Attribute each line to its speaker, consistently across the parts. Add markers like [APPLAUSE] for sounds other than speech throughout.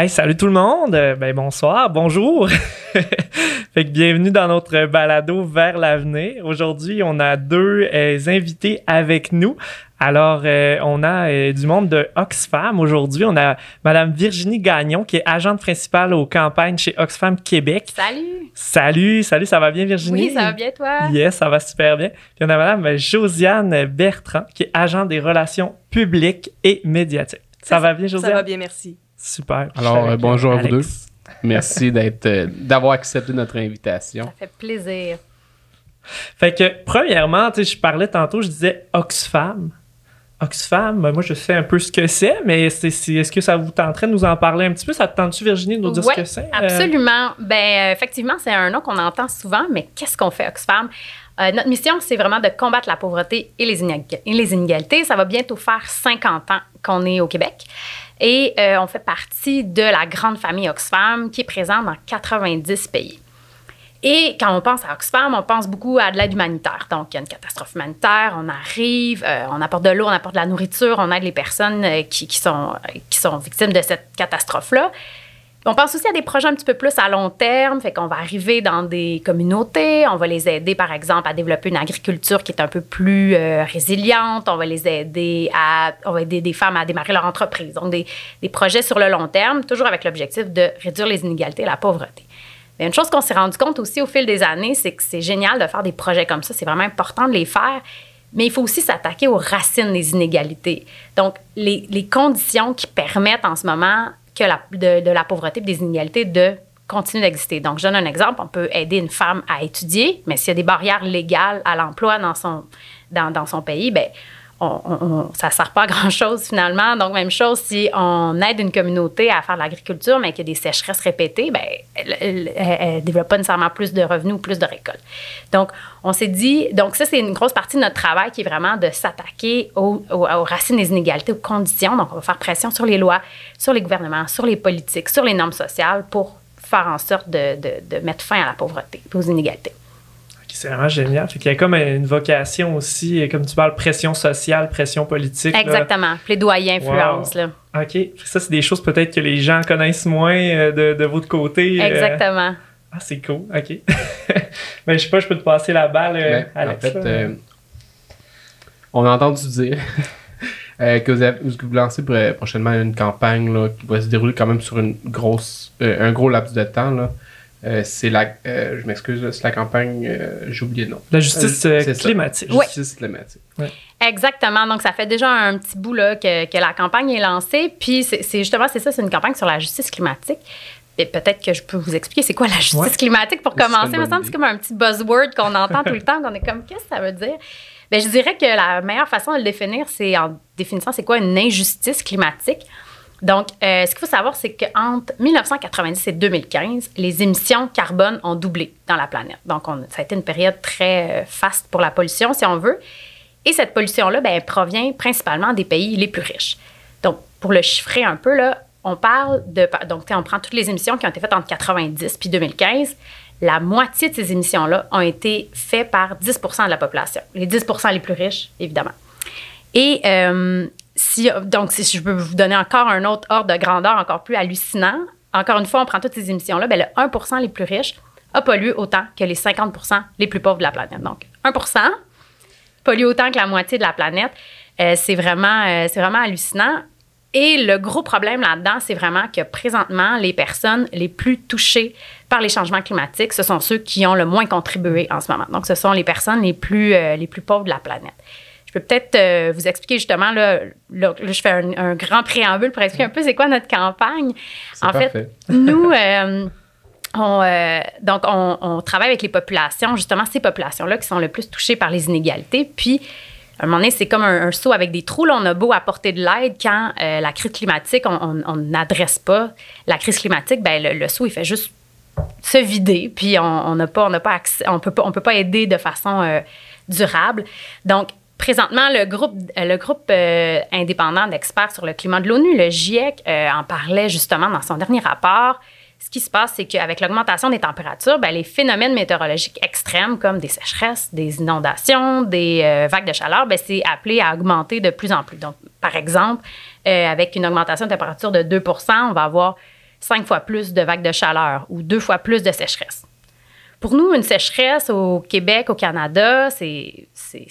Speaker 1: Hey, salut tout le monde! Euh, ben bonsoir, bonjour! [LAUGHS] fait que bienvenue dans notre balado vers l'avenir. Aujourd'hui, on a deux euh, invités avec nous. Alors, euh, on a du monde de Oxfam aujourd'hui. On a Madame Virginie Gagnon, qui est agente principale aux campagnes chez Oxfam Québec.
Speaker 2: Salut!
Speaker 1: Salut, salut, ça va bien Virginie?
Speaker 2: Oui, ça va bien toi?
Speaker 1: Yes, ça va super bien. Puis on a Madame Josiane Bertrand, qui est agente des relations publiques et médiatiques. Ça va bien, Josiane?
Speaker 3: Ça va bien, merci.
Speaker 1: Super.
Speaker 4: Alors, euh, bonjour à vous deux. Merci [LAUGHS] d'être, euh, d'avoir accepté notre invitation.
Speaker 2: Ça fait plaisir.
Speaker 1: Fait que, premièrement, je parlais tantôt, je disais Oxfam. Oxfam, ben, moi je sais un peu ce que c'est, mais c'est, est-ce que ça vous tenterait de nous en parler un petit peu? Ça te tente-tu, Virginie, de nous dire ce que c'est?
Speaker 2: Absolument. Ben, effectivement, c'est un nom qu'on entend souvent, mais qu'est-ce qu'on fait, Oxfam? notre mission, c'est vraiment de combattre la pauvreté et les, inégalités. Ça va bientôt faire 50 ans qu'on est au Québec. Et euh, on fait partie de la grande famille Oxfam qui est présente dans 90 pays. Et quand on pense à Oxfam, on pense beaucoup à de l'aide humanitaire. Donc, il y a une catastrophe humanitaire, on arrive, euh, on apporte de l'eau, on apporte de la nourriture, on aide les personnes euh, qui, sont, qui sont victimes de cette catastrophe-là. On pense aussi à des projets un petit peu plus à long terme, fait qu'on va arriver dans des communautés, on va les aider par exemple à développer une agriculture qui est un peu plus euh, résiliente, on va les aider à on va aider des femmes à démarrer leur entreprise. Donc des, projets sur le long terme, toujours avec l'objectif de réduire les inégalités et la pauvreté. Mais une chose qu'on s'est rendu compte aussi au fil des années, c'est que c'est génial de faire des projets comme ça, c'est vraiment important de les faire. Mais il faut aussi s'attaquer aux racines des inégalités. Donc, les conditions qui permettent en ce moment de, la pauvreté et des inégalités de continuer d'exister. Donc, je donne un exemple. On peut aider une femme à étudier, mais s'il y a des barrières légales à l'emploi dans son, dans, dans son pays, bien, ça ne sert pas à grand-chose finalement. Donc, même chose, si on aide une communauté à faire de l'agriculture, mais qu'il y a des sécheresses répétées, ben, elle ne développe pas nécessairement plus de revenus ou plus de récoltes. Donc, on s'est dit, donc ça, c'est une grosse partie de notre travail qui est vraiment de s'attaquer aux, racines des inégalités, aux conditions. Donc, on va faire pression sur les lois, sur les gouvernements, sur les politiques, sur les normes sociales pour faire en sorte de, de mettre fin à la pauvreté et aux inégalités.
Speaker 1: C'est vraiment génial. Fait qu'il y a comme une vocation aussi, comme tu parles, pression sociale, pression politique.
Speaker 2: Exactement. Plaidoyer, influence. Là.
Speaker 1: OK. Ça, c'est des choses peut-être que les gens connaissent moins euh, de, de, votre côté.
Speaker 2: Euh. Exactement.
Speaker 1: Ah, c'est cool. OK. Mais [LAUGHS] je sais pas, je peux te passer la balle, euh, Alex.
Speaker 4: En fait, on a entendu dire [LAUGHS] que, vous avez, vous lancez prochainement une campagne là, qui va se dérouler quand même sur une grosse, un gros laps de temps. Là. Euh, c'est la, euh, je m'excuse, c'est la campagne, euh, j'ai oublié le nom.
Speaker 1: La justice climatique.
Speaker 4: Justice climatique.
Speaker 2: Exactement. Donc, ça fait déjà un petit bout là, que, que la campagne est lancée. Puis, c'est justement, c'est ça, c'est une campagne sur la justice climatique. Et peut-être que je peux vous expliquer c'est quoi la justice climatique pour commencer. Il me semble c'est comme un petit buzzword qu'on entend tout le temps, qu'on est comme, qu'est-ce que ça veut dire? Bien, je dirais que la meilleure façon de le définir, c'est en définissant c'est quoi une injustice climatique. Donc, euh, ce qu'il faut savoir, c'est qu'entre 1990 et 2015, les émissions carbone ont doublé dans la planète. Donc, on, ça a été une période très euh, faste pour la pollution, si on veut. Et cette pollution-là, elle provient principalement des pays les plus riches. Donc, pour le chiffrer un peu, là, on parle de. Donc, on prend toutes les émissions qui ont été faites entre 90 puis 2015. La moitié de ces émissions-là ont été faites par 10% de la population. Les 10% les plus riches, évidemment. Et euh, donc, si je peux vous donner encore un autre ordre de grandeur encore plus hallucinant, encore une fois, on prend toutes ces émissions-là, bien, le 1% les plus riches a pollué autant que les 50% les plus pauvres de la planète. Donc, 1% pollue autant que la moitié de la planète. Euh, c'est vraiment, euh, vraiment hallucinant. Et le gros problème là-dedans, c'est vraiment que présentement, les personnes les plus touchées par les changements climatiques, ce sont ceux qui ont le moins contribué en ce moment. Donc, ce sont les personnes les plus, euh, les plus pauvres de la planète. Je peux peut-être euh, vous expliquer justement, là, je fais un, grand préambule pour expliquer un peu c'est quoi notre campagne.
Speaker 4: En fait,
Speaker 2: nous, euh, on, euh, donc on, travaille avec les populations, justement ces populations-là qui sont le plus touchées par les inégalités. Puis, à un moment donné, c'est comme un, saut avec des trous. Là, on a beau apporter de l'aide quand la crise climatique, on n'adresse pas la crise climatique, ben le, le saut, il fait juste se vider, puis on n'a pas, on pas accès, on peut pas, on peut pas aider de façon durable. Donc, Présentement, le groupe, euh, le groupe euh, indépendant d'experts sur le climat de l'ONU, le GIEC, euh, en parlait justement dans son dernier rapport. Ce qui se passe, c'est qu'avec l'augmentation des températures, ben, les phénomènes météorologiques extrêmes comme des sécheresses, des inondations, des vagues de chaleur, ben, c'est appelé à augmenter de plus en plus. Donc, par exemple, avec une augmentation de température de 2 on va avoir cinq fois plus de vagues de chaleur ou deux fois plus de sécheresse. Pour nous, une sécheresse au Québec, au Canada, c'est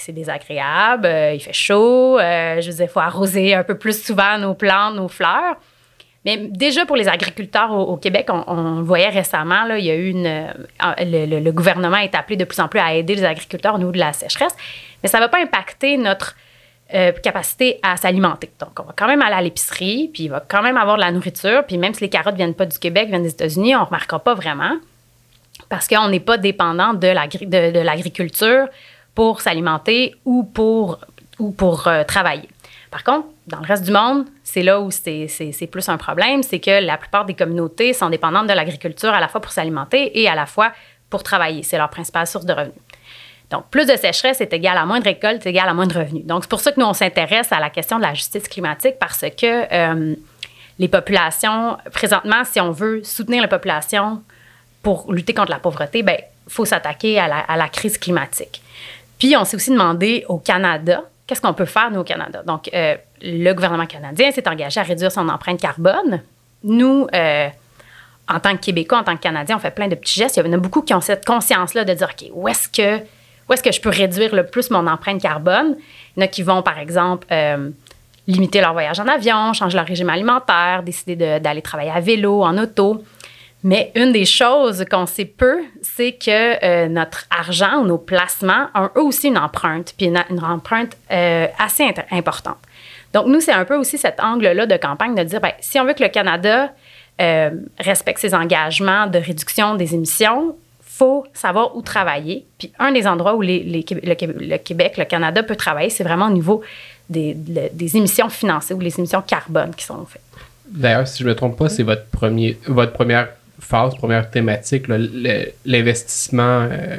Speaker 2: désagréable. Euh, il fait chaud. Euh, je veux dire, il faut arroser un peu plus souvent nos plantes, nos fleurs. Mais déjà pour les agriculteurs au, Québec, on, voyait récemment, il y a eu. Euh, le, gouvernement est appelé de plus en plus à aider les agriculteurs au niveau de la sécheresse, mais ça ne va pas impacter notre capacité à s'alimenter. Donc, on va quand même aller à l'épicerie, puis il va quand même avoir de la nourriture, puis même si les carottes ne viennent pas du Québec, viennent des États-Unis, on ne remarquera pas vraiment parce qu'on n'est pas dépendant de l'agriculture pour s'alimenter ou pour, ou pour euh, travailler. Par contre, dans le reste du monde, c'est là où c'est plus un problème, c'est que la plupart des communautés sont dépendantes de l'agriculture à la fois pour s'alimenter et à la fois pour travailler. C'est leur principale source de revenus. Donc, plus de sécheresse est égal à moins de récolte, est égal à moins de revenus. Donc, c'est pour ça que nous, on s'intéresse à la question de la justice climatique parce que euh, les populations, présentement, si on veut soutenir la population pour lutter contre la pauvreté, il ben, faut s'attaquer à la, crise climatique. Puis, on s'est aussi demandé au Canada, qu'est-ce qu'on peut faire, nous, au Canada? Donc, euh, le gouvernement canadien s'est engagé à réduire son empreinte carbone. Nous, euh, en tant que Québécois, en tant que Canadiens, on fait plein de petits gestes. Il y en a beaucoup qui ont cette conscience-là de dire, OK, où est-ce que, est-ce que je peux réduire le plus mon empreinte carbone? Il y en a qui vont, par exemple, euh, limiter leur voyage en avion, changer leur régime alimentaire, décider d'aller travailler à vélo, en auto. Mais une des choses qu'on sait peu, c'est que euh, notre argent ou nos placements ont eux aussi une empreinte, puis une, empreinte euh, assez importante. Donc, nous, c'est un peu aussi cet angle-là de campagne de dire, bien, si on veut que le Canada euh, respecte ses engagements de réduction des émissions, faut savoir où travailler. Puis un des endroits où le, Québec, le Canada peut travailler, c'est vraiment au niveau des, des, émissions financées ou les émissions carbone qui sont faites.
Speaker 4: D'ailleurs, si je ne me trompe pas, c'est votre, premier, votre première phase, première thématique, l'investissement, euh,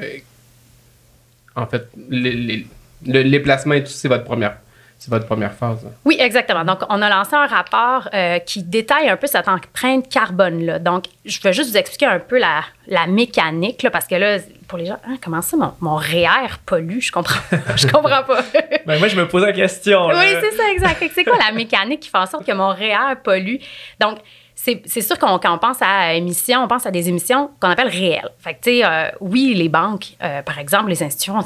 Speaker 4: en fait, les, les, placements et tout, c'est votre première c'est votre première phase.
Speaker 2: Oui, exactement. Donc, on a lancé un rapport euh, qui détaille un peu cette empreinte carbone-là. Donc, je vais juste vous expliquer un peu la, la mécanique, là, parce que là, pour les gens, hein, comment ça, mon, mon REER pollue? Je comprends, je comprends pas. [LAUGHS]
Speaker 1: ben, moi, je me pose la question.
Speaker 2: Oui, c'est ça, exact. C'est quoi la mécanique qui fait en sorte que mon REER pollue? Donc, c'est sûr qu'on quand on pense à émissions, on pense à des émissions qu'on appelle réelles. Fait que, tu sais, euh, oui, les banques, euh, par exemple, les institutions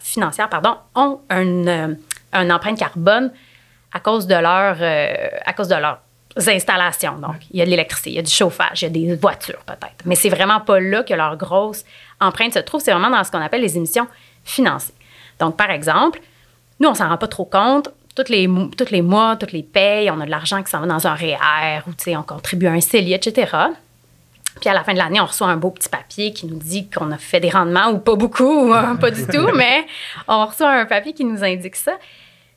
Speaker 2: financières, pardon, ont une, euh, empreinte carbone à cause de leur, à cause de leurs installations. Donc, il y a de l'électricité, il y a du chauffage, il y a des voitures peut-être. Mais c'est vraiment pas là que leur grosse empreinte se trouve. C'est vraiment dans ce qu'on appelle les émissions financières. Donc, par exemple, nous, on s'en rend pas trop compte tous les, les mois, toutes les payes, on a de l'argent qui s'en va dans un REER ou on contribue à un CELI, etc. Puis à la fin de l'année, on reçoit un beau petit papier qui nous dit qu'on a fait des rendements ou pas beaucoup, ou hein, pas du tout, [LAUGHS] mais on reçoit un papier qui nous indique ça.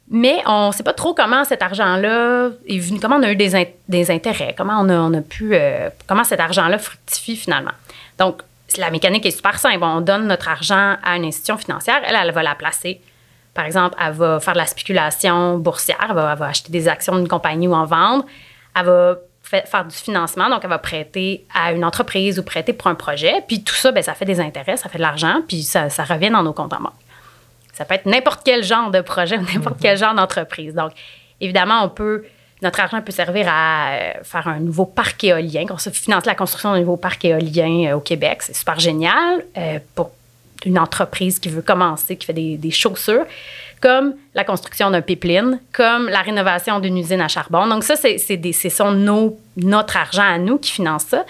Speaker 2: Mais on ne sait pas trop comment cet argent-là est venu, comment on a eu des, des intérêts, comment on a, on a pu, euh, comment cet argent-là fructifie finalement. Donc, la mécanique est super simple. On donne notre argent à une institution financière, elle, elle va la placer par exemple, elle va faire de la spéculation boursière, elle va, acheter des actions d'une compagnie ou en vendre, elle va faire du financement, donc elle va prêter à une entreprise ou prêter pour un projet, puis tout ça, bien, ça fait des intérêts, ça fait de l'argent, puis ça, revient dans nos comptes en banque. Ça peut être n'importe quel genre de projet ou n'importe quel genre d'entreprise. Donc, évidemment, on peut, notre argent peut servir à euh, faire un nouveau parc éolien, qu'on se finance la construction d'un nouveau parc éolien euh, au Québec. C'est super génial euh, pour une entreprise qui veut commencer, qui fait des, chaussures, comme la construction d'un pipeline, comme la rénovation d'une usine à charbon. Donc ça, c'est, c'est, notre argent à nous qui finance ça.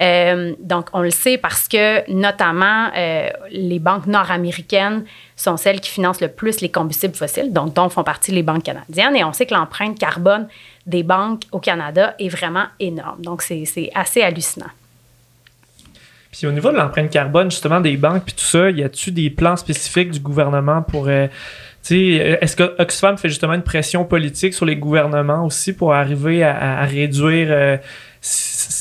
Speaker 2: Euh, donc, on le sait parce que, notamment, euh, les banques nord-américaines sont celles qui financent le plus les combustibles fossiles, donc dont font partie les banques canadiennes. Et on sait que l'empreinte carbone des banques au Canada est vraiment énorme. Donc, c'est assez hallucinant.
Speaker 1: Puis au niveau de l'empreinte carbone, justement, des banques, puis tout ça, y a-tu des plans spécifiques du gouvernement pour. Euh, euh, est-ce que Oxfam fait justement une pression politique sur les gouvernements aussi pour arriver à, réduire. Euh,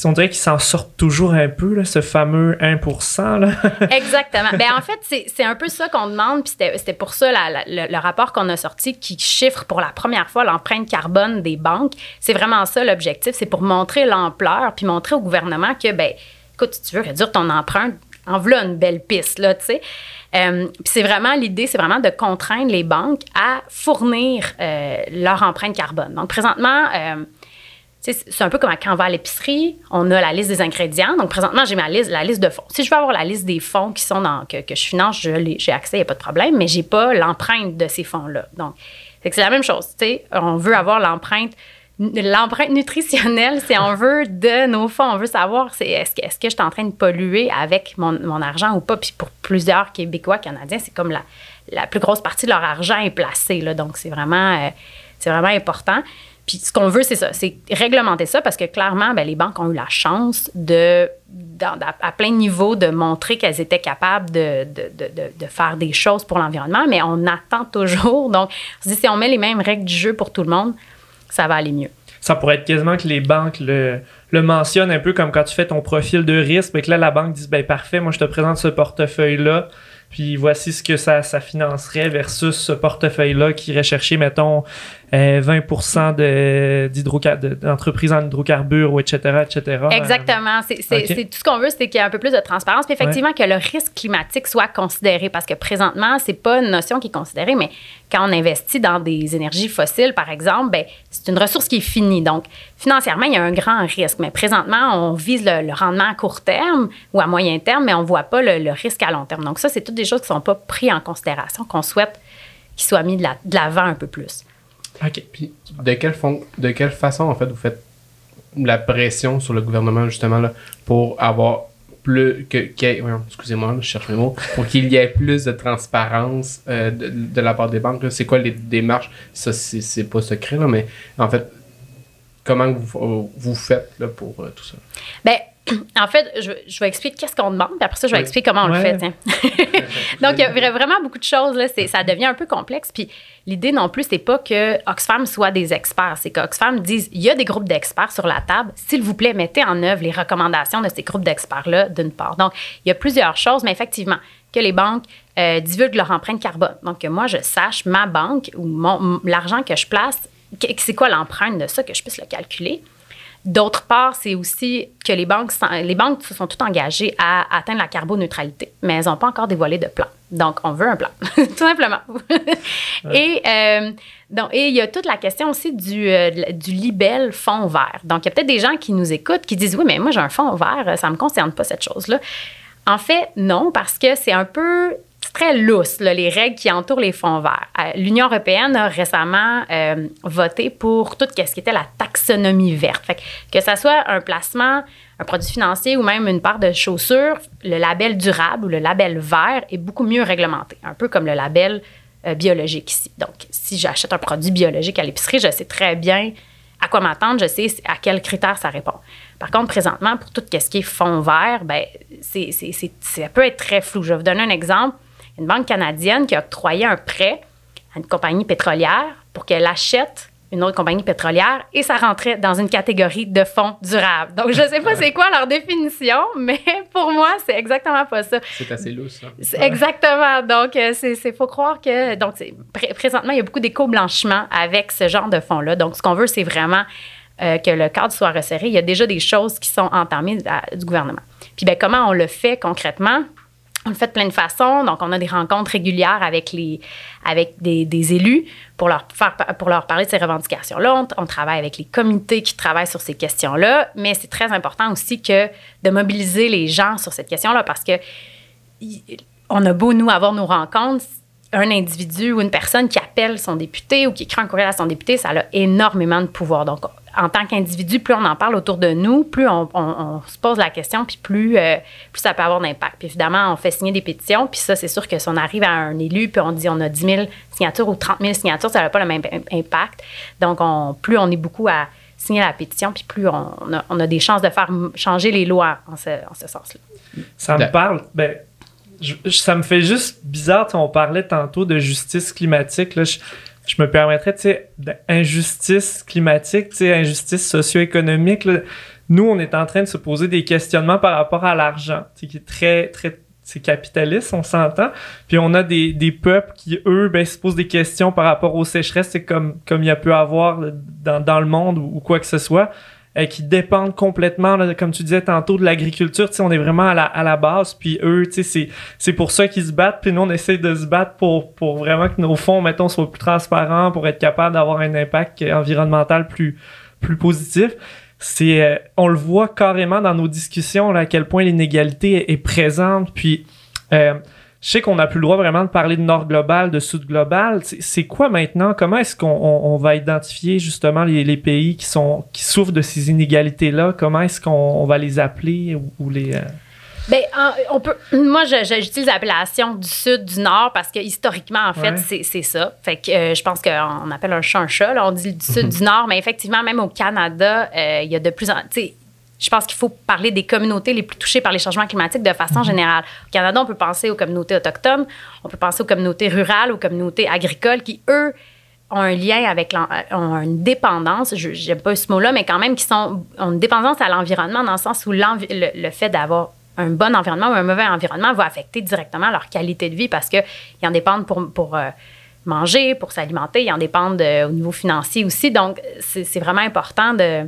Speaker 1: on dirait qu'ils s'en sortent toujours un peu, là, ce fameux 1%. Là? [LAUGHS]
Speaker 2: Exactement. ben, en fait, c'est un peu ça qu'on demande, puis c'était pour ça le, rapport qu'on a sorti qui chiffre pour la première fois l'empreinte carbone des banques. C'est vraiment ça l'objectif, c'est pour montrer l'ampleur, puis montrer au gouvernement que, ben, écoute, si tu veux réduire ton empreinte, en voilà une belle piste, là, tu sais. Euh, c'est vraiment l'idée, c'est vraiment de contraindre les banques à fournir euh, leur empreinte carbone. Donc, présentement, euh, c'est un peu comme quand on va à l'épicerie, on a la liste des ingrédients. Donc, présentement, j'ai ma liste, la liste de fonds. Si je veux avoir la liste des fonds qui sont dans, que, que je finance, j'ai accès, il n'y a pas de problème, mais j'ai pas l'empreinte de ces fonds-là. Donc, c'est la même chose. On veut avoir l'empreinte l'empreinte nutritionnelle, c'est on veut de nos fonds, on veut savoir est-ce que, je suis en train de polluer avec mon, argent ou pas? Puis pour plusieurs Québécois, Canadiens, c'est comme la, la plus grosse partie de leur argent est placée. Là, donc c'est vraiment, euh, important. Puis ce qu'on veut, c'est ça, c'est réglementer ça parce que clairement, ben, les banques ont eu la chance de, à plein niveau, de montrer qu'elles étaient capables de, de, faire des choses pour l'environnement, mais on attend toujours. Donc, si on met les mêmes règles du jeu pour tout le monde, ça va aller mieux.
Speaker 1: Ça pourrait être quasiment que les banques le, mentionnent un peu comme quand tu fais ton profil de risque, et que là, la banque dit ben parfait, moi je te présente ce portefeuille-là, puis voici ce que ça, ça financerait versus ce portefeuille-là qui irait chercher, mettons, 20% euh, d'entreprises en hydrocarbures, etc., etc.
Speaker 2: Exactement. C'est tout ce qu'on veut, c'est qu'il y ait un peu plus de transparence. Puis effectivement, que le risque climatique soit considéré. Parce que présentement, c'est pas une notion qui est considérée, mais quand on investit dans des énergies fossiles, par exemple, ben, c'est une ressource qui est finie. Donc, financièrement, il y a un grand risque. Mais présentement, on vise le, rendement à court terme ou à moyen terme, mais on ne voit pas le, risque à long terme. Donc, ça, c'est toutes des choses qui ne sont pas prises en considération, qu'on souhaite qu'ils soient mis de l'avant un peu plus.
Speaker 4: OK. Puis de quelle, de quelle façon, en fait, vous faites la pression sur le gouvernement, justement, là, pour avoir plus. que, Excusez-moi, je cherche mes mots. Pour qu'il y ait plus de transparence euh, de, la part des banques. C'est quoi les démarches? Ça, c'est pas secret, là, mais en fait, comment vous, vous faites là, pour euh, tout ça?
Speaker 2: Ben, en fait, je, je vais expliquer qu'est-ce qu'on demande, puis après ça, je vais expliquer comment on le fait. [LAUGHS] Donc, il y a vraiment beaucoup de choses. Là, ça devient un peu complexe. Puis l'idée non plus, c'est pas que Oxfam soit des experts. C'est qu'Oxfam dise il y a des groupes d'experts sur la table. S'il vous plaît, mettez en œuvre les recommandations de ces groupes d'experts-là, d'une part. Donc, il y a plusieurs choses, mais effectivement, que les banques euh, divulguent leur empreinte carbone. Donc, que moi, je sache ma banque ou l'argent que je place, c'est quoi l'empreinte de ça, que je puisse le calculer. D'autre part, c'est aussi que les banques, les banques se sont toutes engagées à atteindre la carboneutralité, mais elles n'ont pas encore dévoilé de plan. Donc, on veut un plan, [LAUGHS] tout simplement. Et euh, donc, et il y a toute la question aussi du, euh, du libelle fond vert. Donc, il y a peut-être des gens qui nous écoutent qui disent Oui, mais moi, j'ai un fond vert, ça ne me concerne pas cette chose-là. En fait, non, parce que c'est un peu très lousse, les règles qui entourent les fonds verts. Euh, L'Union européenne a récemment euh, voté pour tout ce qui était la taxonomie verte. Fait que, ce soit un placement, un produit financier ou même une part de chaussures, le label durable ou le label vert est beaucoup mieux réglementé, un peu comme le label euh, biologique ici. Donc, si j'achète un produit biologique à l'épicerie, je sais très bien à quoi m'attendre, je sais à quels critères ça répond. Par contre, présentement, pour tout ce qui est fonds vert, ben, ça peut être très flou. Je vais vous donner un exemple une banque canadienne qui a octroyé un prêt à une compagnie pétrolière pour qu'elle achète une autre compagnie pétrolière et ça rentrait dans une catégorie de fonds durables. Donc, je ne sais pas c'est quoi leur définition, [LAUGHS] mais pour moi, c'est exactement pas ça.
Speaker 4: C'est assez lousse.
Speaker 2: ça. Exactement. Donc, euh, c'est faut croire que... Donc, présentement, il y a beaucoup d'éco-blanchiment avec ce genre de fonds-là. Donc, ce qu'on veut, c'est vraiment euh, que le cadre soit resserré. Il y a déjà des choses qui sont entamées du gouvernement. Puis, ben, comment on le fait concrètement? On le fait de plein de façons. Donc, on a des rencontres régulières avec, des, élus pour leur, faire, pour parler de ces revendications-là. On, travaille avec les comités qui travaillent sur ces questions-là. Mais c'est très important aussi que de mobiliser les gens sur cette question-là parce que on a beau, nous, avoir nos rencontres, un individu ou une personne qui appelle son député ou qui écrit un courriel à son député, ça a énormément de pouvoir. Donc, en tant qu'individu, plus on en parle autour de nous, plus on, se pose la question, puis plus, euh, plus ça peut avoir d'impact. Puis évidemment, on fait signer des pétitions, puis ça, c'est sûr que si on arrive à un élu, puis on dit on a 10 000 signatures ou 30 000 signatures, ça n'a pas le même impact. Donc, on, plus on est beaucoup à signer la pétition, puis plus on a, des chances de faire changer les lois en ce, sens-là.
Speaker 1: Ça me parle. Ben, ça me fait juste bizarre. On parlait tantôt de justice climatique. Là, je me permettrais, tu sais, d'injustice climatique, tu sais, injustice socio-économique. Nous, on est en train de se poser des questionnements par rapport à l'argent, qui est très, très, c'est capitaliste, on s'entend. Puis on a des, des peuples qui, eux, ben, se posent des questions par rapport aux sécheresses, c'est comme, comme il y a pu avoir dans, dans le monde ou quoi que ce soit. Euh, qui dépendent complètement, comme tu disais tantôt, de l'agriculture. On est vraiment à la, à la base. Puis eux, c'est pour ça qu'ils se battent. Puis nous, on essaie de se battre pour, pour vraiment que nos fonds, mettons, soient plus transparents, pour être capable d'avoir un impact environnemental plus plus positif. C'est, euh, on le voit carrément dans nos discussions là, à quel point l'inégalité est, présente. Puis, euh, je sais qu'on n'a plus le droit vraiment de parler de Nord global, de Sud global. C'est quoi maintenant? Comment est-ce qu'on on, va identifier justement les, les, pays qui sont qui souffrent de ces inégalités-là? Comment est-ce qu'on va les appeler ou, les... Euh,
Speaker 2: ben, on peut. Moi, j'utilise l'appellation du sud, du nord parce que historiquement, en fait, c'est ça. Fait que euh, je pense qu'on appelle un chat un chat. Là, on dit du sud, du nord, mais effectivement, même au Canada, euh, il y a de plus en. Je pense qu'il faut parler des communautés les plus touchées par les changements climatiques de façon mhm. générale. Au Canada, on peut penser aux communautés autochtones, on peut penser aux communautés rurales, aux communautés agricoles qui, eux, ont un lien avec ont une dépendance, je n'aime pas ce mot-là, mais quand même qui sont ont une dépendance à l'environnement dans le sens où le, le fait d'avoir un bon environnement ou un mauvais environnement va affecter directement leur qualité de vie parce qu'ils en dépendent pour, pour euh, manger, pour s'alimenter, ils en dépendent euh, au niveau financier aussi. Donc, c'est vraiment important de,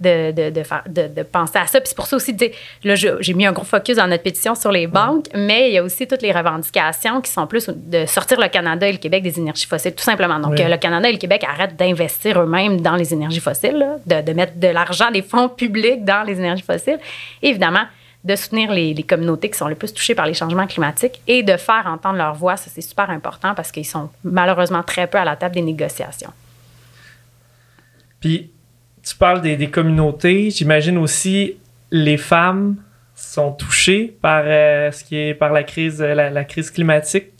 Speaker 2: de, de, de, de, penser à ça. Puis c'est pour ça aussi, là, j'ai mis un gros focus dans notre pétition sur les banques, mais il y a aussi toutes les revendications qui sont plus de sortir le Canada et le Québec des énergies fossiles, tout simplement. Donc, le Canada et le Québec arrêtent d'investir eux-mêmes dans les énergies fossiles, de, mettre de l'argent, des fonds publics dans les énergies fossiles. évidemment, de soutenir les, communautés qui sont les plus touchées par les changements climatiques et de faire entendre leur voix. Ça, c'est super important parce qu'ils sont malheureusement très peu à la table des négociations.
Speaker 1: Puis, tu parles des, communautés. J'imagine aussi les femmes sont touchées par euh, ce qui est par la crise, la crise climatique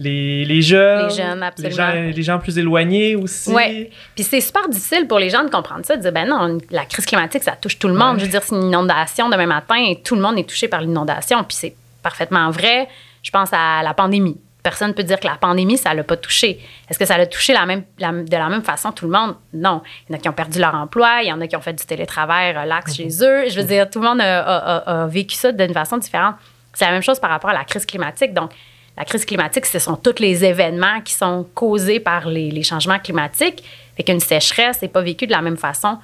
Speaker 1: les, les jeunes,
Speaker 2: les jeunes,
Speaker 1: absolument. Les gens, plus éloignés aussi.
Speaker 2: Oui. Puis c'est super difficile pour les gens de comprendre ça, de dire, ben non, la crise climatique, ça touche tout le monde. Je veux dire, c'est une inondation demain matin et tout le monde est touché par l'inondation. Puis c'est parfaitement vrai. Je pense à la pandémie. Personne ne peut dire que la pandémie, ça l'a pas touché. Est-ce que ça l'a touché la même, de la même façon tout le monde? Non. Il y en a qui ont perdu leur emploi, il y en a qui ont fait du télétravail relax chez mhm. eux. Je veux dire, tout le monde a vécu ça d'une façon différente. C'est la même chose par rapport à la crise climatique. Donc, la crise climatique, ce sont tous les événements qui sont causés par les, changements climatiques. Fait qu'une sécheresse n'est pas vécue de la même façon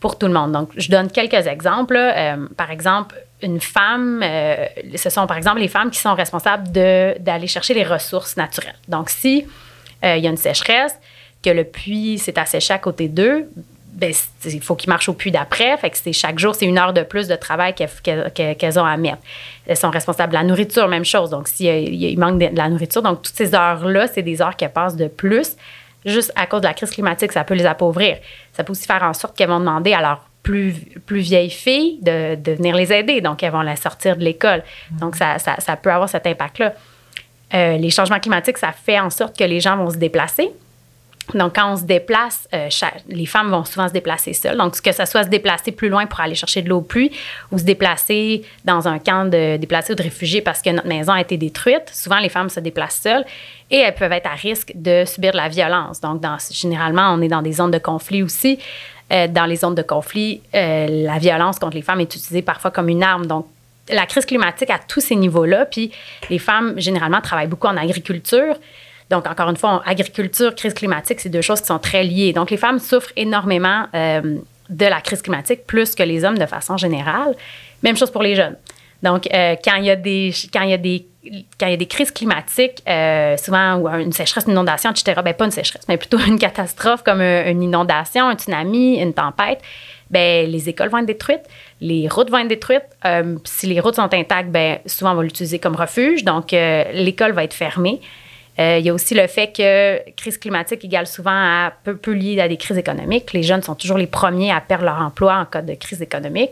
Speaker 2: pour tout le monde. Donc, je donne quelques exemples. Euh, par exemple, une femme, euh, ce sont par exemple les femmes qui sont responsables d'aller chercher les ressources naturelles. Donc, si euh, il y a une sécheresse, que le puits s'est asséché à côté d'eux, ben, il faut qu'ils marchent au puits d'après. Fait que c'est chaque jour, c'est une heure de plus de travail qu'elles ont à mettre. Elles sont responsables de la nourriture, même chose. Donc, s'il il manque de, la nourriture, donc toutes ces heures-là, c'est des heures qu'elles passent de plus. Juste à cause de la crise climatique, ça peut les appauvrir. Ça peut aussi faire en sorte qu'elles vont demander à leurs plus, plus vieilles filles de, de, venir les aider. Donc, elles vont les sortir de l'école. Donc, ça, ça, ça, peut avoir cet impact-là. Euh, les changements climatiques, ça fait en sorte que les gens vont se déplacer. Donc, quand on se déplace, euh, les femmes vont souvent se déplacer seules. Donc, que ce soit se déplacer plus loin pour aller chercher de l'eau pluie ou se déplacer dans un camp de déplacés ou de réfugiés parce que notre maison a été détruite, souvent les femmes se déplacent seules et elles peuvent être à risque de subir de la violence. Donc, dans, généralement, on est dans des zones de conflit aussi. Euh, dans les zones de conflit, euh, la violence contre les femmes est utilisée parfois comme une arme. Donc, la crise climatique à tous ces niveaux-là, puis les femmes, généralement, travaillent beaucoup en agriculture. Donc, encore une fois, agriculture, crise climatique, c'est deux choses qui sont très liées. Donc, les femmes souffrent énormément euh, de la crise climatique plus que les hommes de façon générale. Même chose pour les jeunes. Donc, quand il y a des, quand il y a des, quand il y a des crises climatiques, euh, souvent ou une sécheresse, une inondation, etc. Ben pas une sécheresse, mais plutôt [LAUGHS] une catastrophe comme une inondation, un tsunami, une tempête. Ben les écoles vont être détruites, les routes vont être détruites. si les routes sont intactes, ben souvent on va l'utiliser comme refuge. Donc, l'école va être fermée. Euh, il y a aussi le fait que crise climatique égale souvent à peu, peu lié à des crises économiques. Les jeunes sont toujours les premiers à perdre leur emploi en cas de crise économique.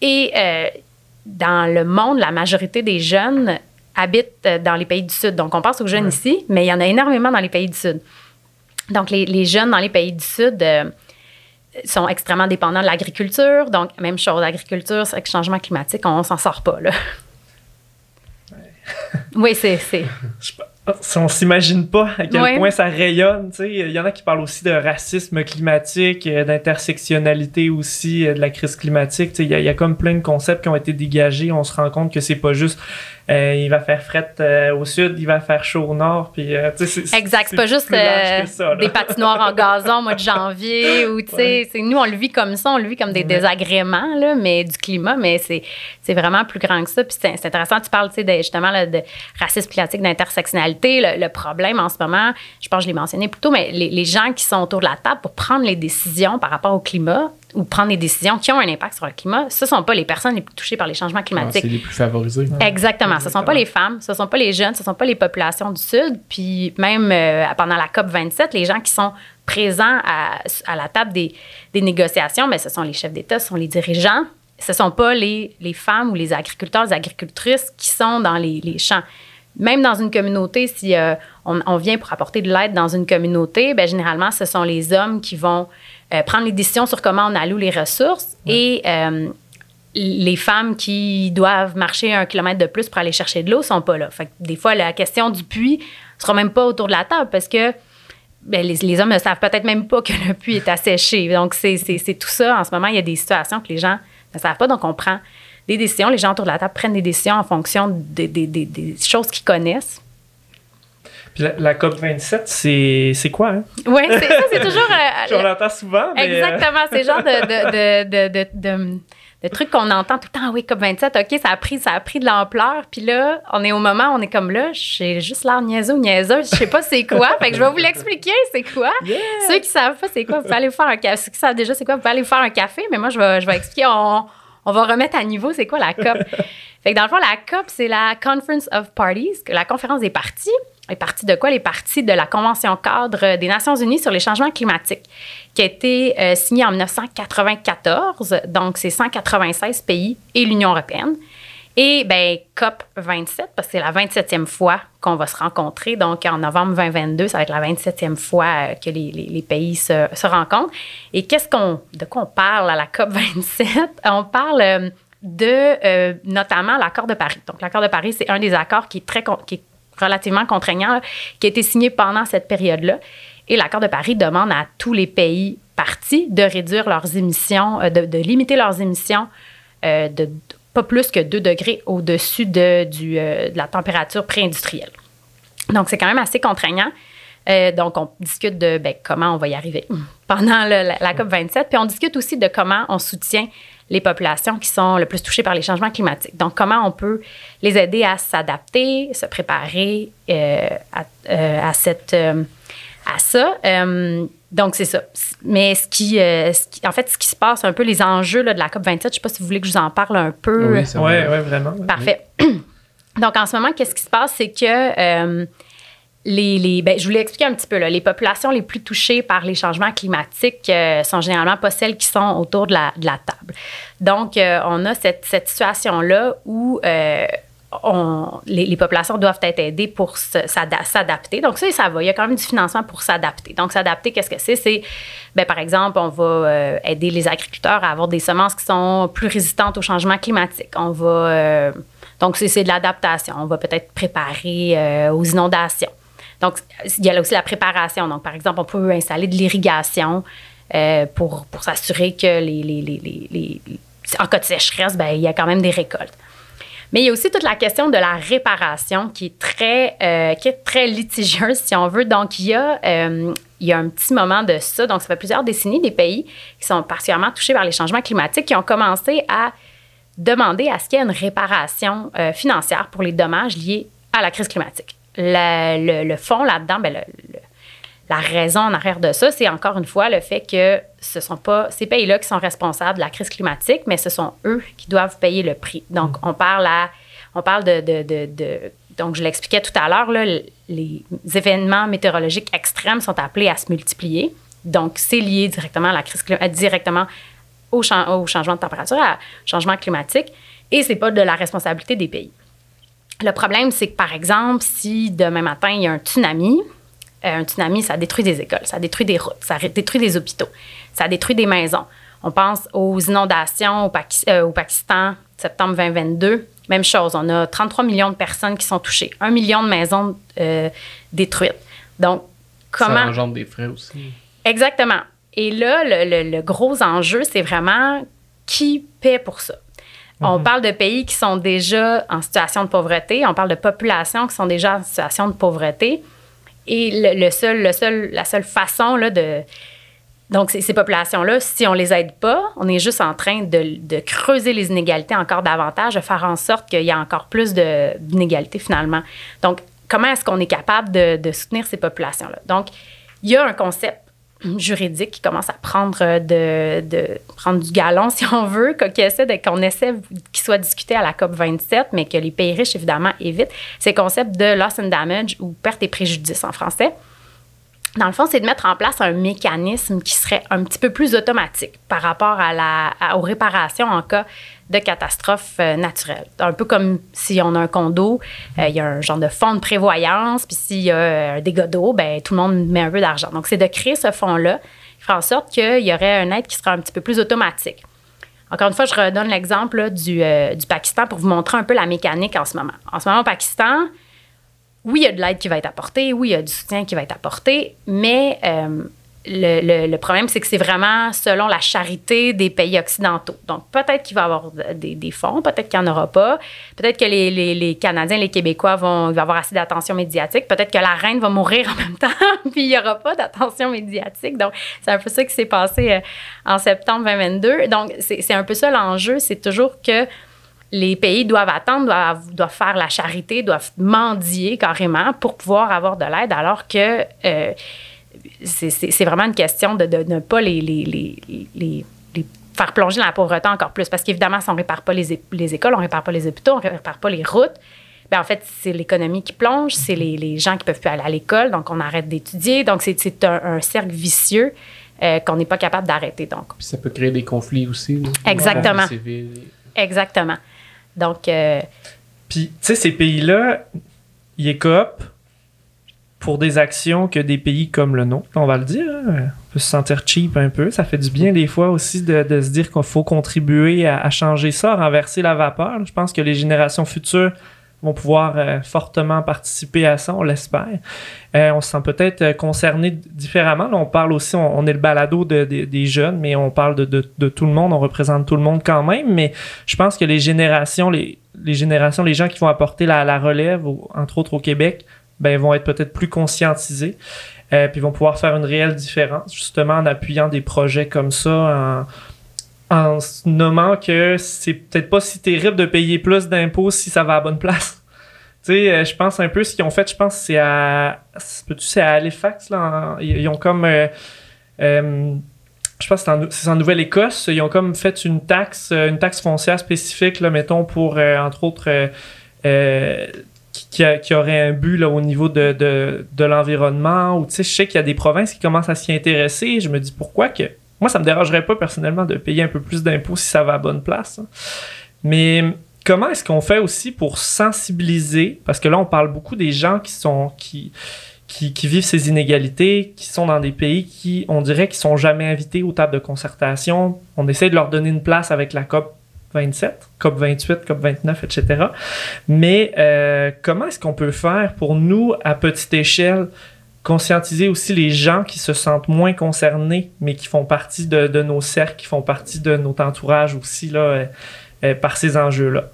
Speaker 2: Et euh, dans le monde, la majorité des jeunes habitent euh, dans les pays du Sud. Donc, on pense aux jeunes ici, mais il y en a énormément dans les pays du Sud. Donc, les, les jeunes dans les pays du Sud sont extrêmement dépendants de l'agriculture. Donc, même chose, l'agriculture, avec le changement climatique, on s'en sort pas. Là. oui, c'est [LAUGHS]
Speaker 1: on s'imagine pas à quel point ça rayonne. Il y en a qui parlent aussi de racisme climatique, euh, d'intersectionnalité aussi, euh, de la crise climatique. Il y, a comme plein de concepts qui ont été dégagés. On se rend compte que c'est pas juste euh, il va faire fret euh, au sud, il va faire chaud au nord. Puis, euh, c'est-
Speaker 2: Exact, c'est pas juste euh,
Speaker 1: ça,
Speaker 2: des patinoires en gazon au mois de janvier [LAUGHS] ou
Speaker 1: Ouais.
Speaker 2: nous on le vit comme ça, on le vit comme des
Speaker 1: Ouais.
Speaker 2: désagréments là, mais du climat, mais c'est c'est vraiment plus grand que ça. Puis c'est c'est intéressant, tu parles de- justement là, de racisme climatique, d'intersectionnalité. Le, le problème en ce moment, je pense que je l'ai mentionné plus tôt, mais les, les gens qui sont autour de la table pour prendre les décisions par rapport au climat ou prendre des décisions qui ont un impact sur le climat, ce sont pas les personnes les plus touchées par les changements
Speaker 4: Ah,
Speaker 2: climatiques.
Speaker 4: c'est les plus favorisés.
Speaker 2: Exactement. Ce ne sont pas les femmes, ce ne sont pas les jeunes, ce ne sont pas les populations du Sud. Puis même euh, pendant la COP 27, les gens qui sont présents à, à la table des, des négociations, mais ce sont les chefs d'État, ce sont les dirigeants. Ce ne sont pas les, les femmes ou les agriculteurs, les agricultrices qui sont dans les, les champs. Même dans une communauté, si euh, on, on vient pour apporter de l'aide dans une communauté, ben, généralement, ce sont les hommes qui vont euh, prendre les décisions sur comment on alloue les ressources et euh, les femmes qui doivent marcher un kilomètre de plus pour aller chercher de l'eau sont pas là. Fait que des fois, la question du puits sera même pas autour de la table parce que ben, les, les hommes ne savent peut-être même pas que le puits est asséché. Donc, c'est tout ça. En ce moment, il y a des situations que les gens ne savent pas. Donc, on prend des décisions. Les gens autour de la table prennent des décisions en fonction des, des- des- des choses qu'ils connaissent.
Speaker 1: La, la COP27, c'est quoi? Hein?
Speaker 2: Oui, c'est ça, c'est toujours. euh, [LAUGHS]
Speaker 1: J'en entends souvent. Mais, euh,
Speaker 2: Exactement, c'est le genre de, de, de, de, trucs qu'on entend tout le temps. Ah Oui, COP27, OK, ça a pris, ça a pris de l'ampleur. Puis là, on est au moment, on est comme là, j'ai juste l'air niaiseux ou niaiseuse, je sais pas c'est quoi. fait que je vais vous l'expliquer, c'est quoi.
Speaker 1: Yeah!
Speaker 2: Ceux qui savent pas c'est quoi, vous pouvez aller vous faire un café. Ceux qui savent déjà c'est quoi, vous pouvez aller vous faire un café, mais moi, je vais, je vais expliquer. On, on va remettre à niveau c'est quoi la COP. [LAUGHS] fait que dans le fond, la COP, c'est la Conference of Parties, la conférence des partis. Les partis de quoi? Les partis de la Convention cadre des Nations unies sur les changements climatiques, qui a été euh, signée en 1994. Donc, c'est 196 pays et l'Union européenne. Et ben COP 27, parce que c'est la 27e fois qu'on va se rencontrer. Donc, en novembre 2022, ça va être la 27e fois euh, que les, pays se, rencontrent. Et qu'est-ce qu'on, de quoi on parle à la COP 27? [LAUGHS] On parle euh, de notamment l'accord de Paris. Donc, l'accord de Paris, c'est un des accords qui est, très, est relativement contraignant, qui a été signé pendant cette période-là. Et l'accord de Paris demande à tous les pays partis de réduire leurs émissions, euh, de, limiter leurs émissions euh, de, pas plus que 2 degrés au-dessus euh, de la température pré-industrielle. Donc, c'est quand même assez contraignant. Donc, on discute de ben, comment on va y arriver pendant la, la COP27. Puis, on discute aussi de comment on soutient les populations qui sont le plus touchées par les changements climatiques. Donc, comment on peut les aider à s'adapter, se préparer euh, à, euh, à cette, euh, à ça? Euh, donc, c'est ça. Mais ce qui, euh, ce qui- en fait, ce qui se passe, un peu les enjeux là, de la COP27, je ne sais pas si vous voulez que je vous en parle un peu.
Speaker 4: Oui, ça
Speaker 1: Ouais, vraiment.
Speaker 2: Parfait. Donc, en ce moment, qu'est-ce qui se passe? C'est que euh, les, les- ben, je voulais expliquer un petit peu. Là, les populations les plus touchées par les changements climatiques euh, sont généralement pas celles qui sont autour de la, table. Donc, euh, on a cette, situation-là où euh, les, populations doivent être aidées pour s'adapter. Donc, ça, ça va. Il y a quand même du financement pour s'adapter. Donc, s'adapter, qu'est-ce que c'est? C'est, ben, par exemple, on va euh, aider les agriculteurs à avoir des semences qui sont plus résistantes au changement climatique. On va. donc, c'est de l'adaptation. On va peut-être préparer aux inondations. Donc, il y a aussi la préparation. Donc, par exemple, on peut installer de l'irrigation euh, pour, s'assurer que les, en cas de sécheresse, ben, il y a quand même des récoltes. Mais il y a aussi toute la question de la réparation qui est très, euh, qui est très litigieuse, si on veut. Donc, il y, a, euh, il y a un petit moment de ça. Donc, ça fait plusieurs décennies, des pays qui sont particulièrement touchés par les changements climatiques qui ont commencé à demander à ce qu'il y ait une réparation financière pour les dommages liés à la crise climatique. Le, le- le fond là-dedans, ben, le- le- la raison en arrière de ça, c'est encore une fois le fait que ce sont pas ces pays-là qui sont responsables de la crise climatique, mais ce sont eux qui doivent payer le prix. Donc, on parle à, on parle de, de- de- de- donc je l'expliquais tout à l'heure, les événements météorologiques extrêmes sont appelés à se multiplier. Donc, c'est lié directement à la crise climatique, directement au changement de température, au changement climatique, et c'est pas de la responsabilité des pays. Le problème, c'est que, par exemple, si demain matin, il y a un tsunami, euh, un tsunami, ça détruit des écoles, ça détruit des routes, ça détruit des hôpitaux, ça détruit des maisons. On pense aux inondations au, Paki- euh, au Pakistan, septembre 2022. Même chose, on a 33 millions de personnes qui sont touchées, un million de maisons euh, détruites. Donc,
Speaker 4: Ça
Speaker 2: comment...
Speaker 4: engendre des frais aussi.
Speaker 2: Exactement. Et là, le, le- le gros enjeu, c'est vraiment qui paie pour ça. On
Speaker 1: Mhm.
Speaker 2: parle de pays qui sont déjà en situation de pauvreté. On parle de populations qui sont déjà en situation de pauvreté. Et le, le seul, le seul, la seule façon là, de. Donc, ces, ces populations-là, si on les aide pas, on est juste en train de, de creuser les inégalités encore davantage, de faire en sorte qu'il y a encore plus d'inégalités finalement. Donc, comment est-ce qu'on est capable de, de soutenir ces populations-là? Donc, il y a un concept juridique qui commence à prendre euh, de, de prendre du galon [LAUGHS] si on veut qu'on essaie qu'on essaie qu'il soit discuté à la COP 27 mais que les pays riches évidemment évitent. C'est le concept de loss and damage ou perte et préjudice en français dans le fond, c'est de mettre en place un mécanisme qui serait un petit peu plus automatique par rapport à la, aux réparations en cas de catastrophe euh, naturelle. Un peu comme si on a un condo, euh, il y a un genre de fonds de prévoyance, puis s'il y a euh, un dégât d'eau, ben, tout le monde met un peu d'argent. Donc, c'est de créer ce fonds-là qui ferait en sorte qu'il y aurait un aide qui serait un petit peu plus automatique. Encore une fois, je redonne l'exemple du, du Pakistan pour vous montrer un peu la mécanique en ce moment. En ce moment, au Pakistan, oui, il y a de l'aide qui va être apportée, oui, il y a du soutien qui va être apporté, mais euh, le, problème, c'est que c'est vraiment selon la charité des pays occidentaux. Donc, peut-être qu'il va y avoir des, fonds, peut-être qu'il n'y en aura pas, peut-être que les, Canadiens, les Québécois vont, y avoir assez d'attention médiatique, peut-être que la reine va mourir en même temps, [LAUGHS] puis il n'y aura pas d'attention médiatique. Donc, c'est un peu ça qui s'est passé euh, en septembre 2022. Donc, c'est un peu ça l'enjeu, c'est toujours que les pays doivent attendre, doivent, doivent faire la charité, doivent mendier carrément pour pouvoir avoir de l'aide, alors que euh, c'est- vraiment une question de, de ne pas les, les, les, les- les faire plonger dans la pauvreté encore plus. Parce qu'évidemment, si on ne répare pas les, écoles, on ne répare pas les hôpitaux, on ne répare pas les routes, ben en fait, c'est l'économie qui plonge, c'est les, gens qui peuvent plus aller à l'école, donc on arrête d'étudier. Donc, c'est- un, un cercle vicieux euh, qu'on n'est pas capable d'arrêter. Donc,
Speaker 4: Puis ça peut créer des conflits aussi. là.
Speaker 2: Exactement.
Speaker 4: Civils.
Speaker 2: exactement. Donc, euh,
Speaker 1: Puis, tu sais, ces pays-là, ils écopent pour des actions que des pays comme le nôtre, on va le dire, hein, on peut se sentir cheap un peu. Ça fait du bien des fois aussi de, se dire qu'il faut contribuer à, à changer ça, renverser la vapeur. Je pense que les générations futures vont pouvoir euh, fortement participer à ça, on l'espère. Euh, on se sent peut-être euh, concerné différemment. Là, on parle aussi, on, on est le balado de- de- des jeunes, mais on parle de, de- tout le monde, on représente tout le monde quand même. Mais je pense que les générations, les, les générations, les gens qui vont apporter la, la relève, entre autres au Québec, ben, vont être peut-être plus conscientisés. Euh, puis vont pouvoir faire une réelle différence, justement en appuyant des projets comme ça, en, en se nommant que c'est peut-être pas si terrible de payer plus d'impôts si ça va à bonne place. [LAUGHS] Tu sais, euh, je pense un peu ce qu'ils ont fait, je pense c'est à. Peux-tu c'est à Halifax, là. ils, ont comme. euh, euh, je pense que c'est en, Nouvelle-Écosse, ils ont comme fait une taxe, euh, une taxe foncière spécifique, là, mettons, pour, euh, entre autres, euh, qui, a- qui aurait un but là, au niveau de, de, de l'environnement. Ou, je sais qu'il y a des provinces qui commencent à s'y intéresser. Je me dis pourquoi que. Moi, ça me dérangerait pas personnellement de payer un peu plus d'impôts si ça va à bonne place. hein. Mais comment est-ce qu'on fait aussi pour sensibiliser? Parce que là, on parle beaucoup des gens qui sont. qui qui, vivent ces inégalités, qui sont dans des pays qui, on dirait, qui sont jamais invités aux tables de concertation. On essaie de leur donner une place avec la COP 27, COP 28, COP 29, etc. Mais euh, comment est-ce qu'on peut faire pour nous, à petite échelle, conscientiser aussi les gens qui se sentent moins concernés, mais qui font partie de, de nos cercles, qui font partie de notre entourage aussi, là, euh, euh, par ces enjeux-là?